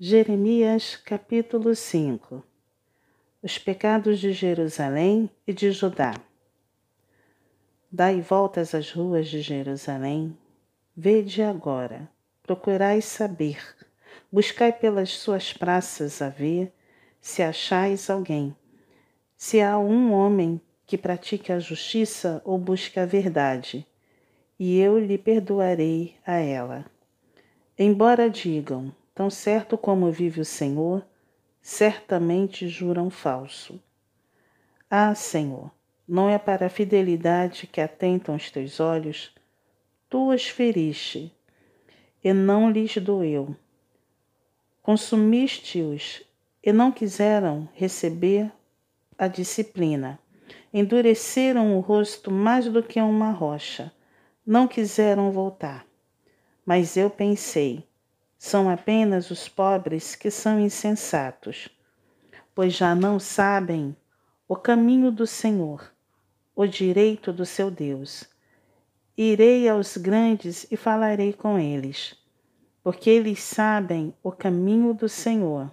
Jeremias capítulo 5 Os pecados de Jerusalém e de Judá. Dai voltas às ruas de Jerusalém, vede agora, procurai saber, buscai pelas suas praças a ver se achais alguém, se há um homem que pratique a justiça ou busque a verdade, e eu lhe perdoarei a ela. Embora digam, Tão certo como vive o Senhor, certamente juram falso. Ah, Senhor, não é para a fidelidade que atentam os teus olhos? Tu os feriste, e não lhes doeu. Consumiste-os, e não quiseram receber a disciplina. Endureceram o rosto mais do que uma rocha. Não quiseram voltar. Mas eu pensei, são apenas os pobres que são insensatos, pois já não sabem o caminho do Senhor, o direito do seu Deus. Irei aos grandes e falarei com eles, porque eles sabem o caminho do Senhor,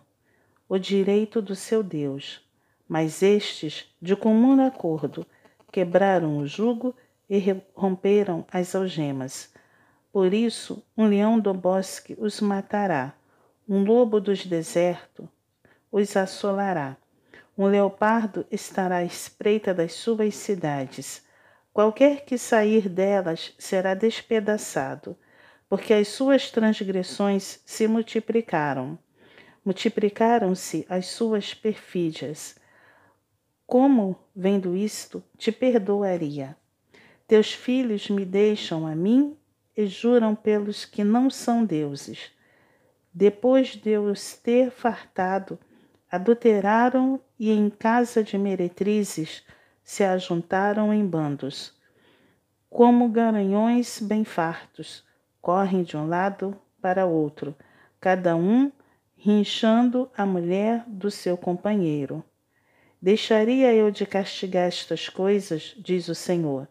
o direito do seu Deus. Mas estes, de comum acordo, quebraram o jugo e romperam as algemas por isso, um leão do bosque os matará, um lobo dos desertos os assolará. Um leopardo estará à espreita das suas cidades. Qualquer que sair delas será despedaçado, porque as suas transgressões se multiplicaram. Multiplicaram-se as suas perfídias. Como, vendo isto, te perdoaria? Teus filhos me deixam a mim e juram pelos que não são deuses. Depois de os ter fartado, adulteraram e em casa de meretrizes se ajuntaram em bandos. Como garanhões bem fartos, correm de um lado para outro, cada um rinchando a mulher do seu companheiro. Deixaria eu de castigar estas coisas, diz o Senhor,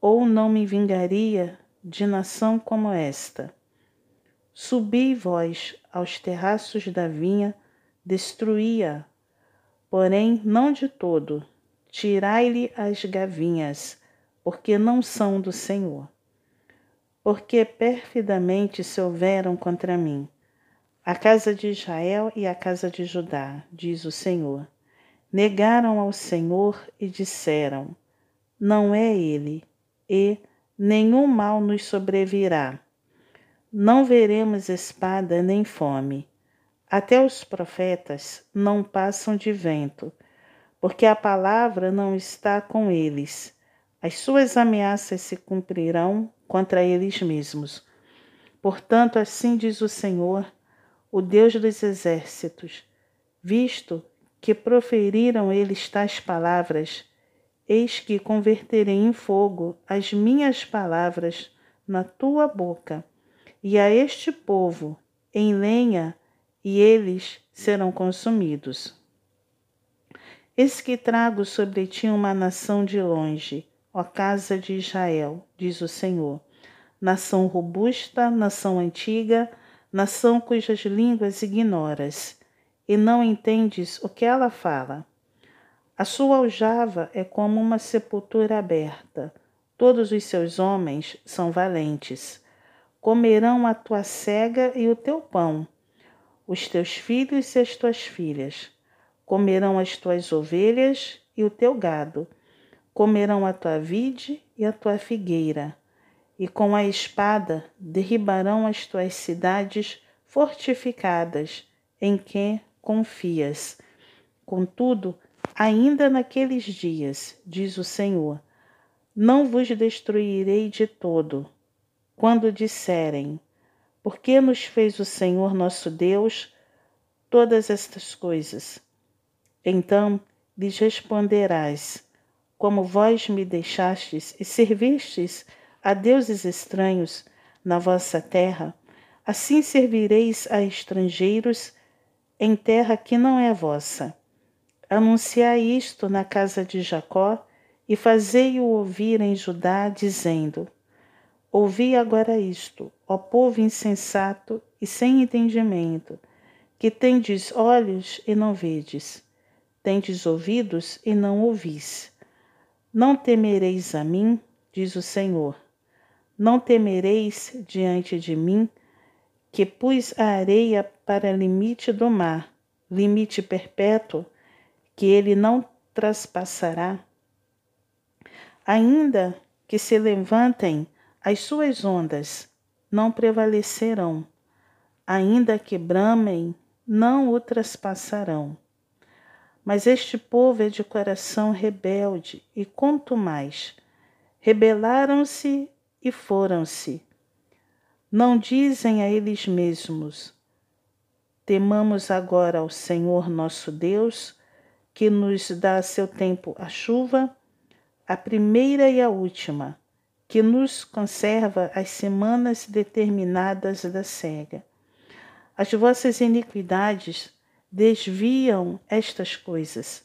ou não me vingaria de nação como esta. Subi vós aos terraços da vinha, destruía, porém não de todo. Tirai-lhe as gavinhas, porque não são do Senhor. Porque perfidamente se houveram contra mim, a casa de Israel e a casa de Judá, diz o Senhor. Negaram ao Senhor e disseram: Não é ele, e nenhum mal nos sobrevirá. Não veremos espada nem fome. Até os profetas não passam de vento, porque a palavra não está com eles. As suas ameaças se cumprirão contra eles mesmos. Portanto, assim diz o Senhor, o Deus dos exércitos: visto que proferiram eles tais palavras, Eis que converterei em fogo as minhas palavras na tua boca, e a este povo em lenha, e eles serão consumidos. Eis que trago sobre ti uma nação de longe, ó casa de Israel, diz o Senhor. Nação robusta, nação antiga, nação cujas línguas ignoras, e não entendes o que ela fala. A sua aljava é como uma sepultura aberta. Todos os seus homens são valentes. Comerão a tua cega e o teu pão, os teus filhos e as tuas filhas. Comerão as tuas ovelhas e o teu gado. Comerão a tua vide e a tua figueira. E com a espada derribarão as tuas cidades fortificadas, em que confias. Contudo, Ainda naqueles dias, diz o Senhor, não vos destruirei de todo, quando disserem: Por que nos fez o Senhor nosso Deus todas estas coisas? Então lhes responderás: Como vós me deixastes e servistes a deuses estranhos na vossa terra, assim servireis a estrangeiros em terra que não é vossa Anunciai isto na casa de Jacó e fazei-o ouvir em Judá, dizendo: Ouvi agora isto, ó povo insensato e sem entendimento. que tendes olhos e não vedes, tendes ouvidos e não ouvis. Não temereis a mim, diz o Senhor. Não temereis diante de mim, que pus a areia para limite do mar, limite perpétuo, que ele não traspassará. Ainda que se levantem as suas ondas, não prevalecerão. Ainda que bramem, não o traspassarão. Mas este povo é de coração rebelde, e quanto mais, rebelaram-se e foram-se. Não dizem a eles mesmos: Temamos agora ao Senhor nosso Deus, que nos dá a seu tempo a chuva, a primeira e a última, que nos conserva as semanas determinadas da cega. As vossas iniquidades desviam estas coisas,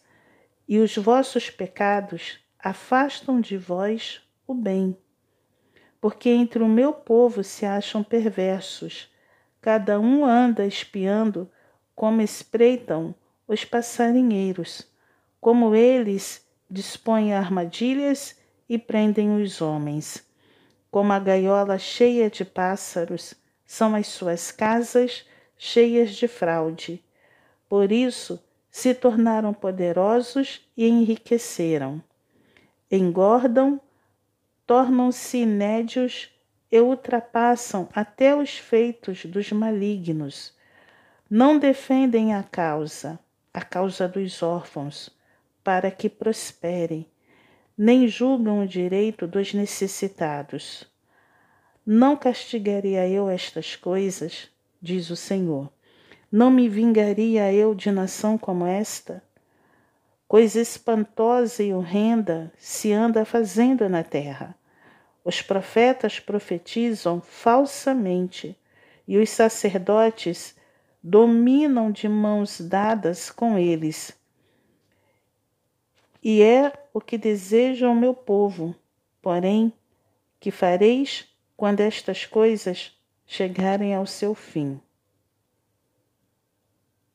e os vossos pecados afastam de vós o bem. Porque entre o meu povo se acham perversos, cada um anda espiando como espreitam os passarinheiros, como eles dispõem armadilhas e prendem os homens. Como a gaiola cheia de pássaros são as suas casas cheias de fraude. Por isso se tornaram poderosos e enriqueceram. Engordam, tornam-se inédios e ultrapassam até os feitos dos malignos. Não defendem a causa, a causa dos órfãos, para que prosperem, nem julgam o direito dos necessitados. Não castigaria eu estas coisas? diz o Senhor. Não me vingaria eu de nação como esta? Coisa espantosa e horrenda se anda fazendo na terra. Os profetas profetizam falsamente e os sacerdotes dominam de mãos dadas com eles. E é o que deseja o meu povo. Porém, que fareis quando estas coisas chegarem ao seu fim.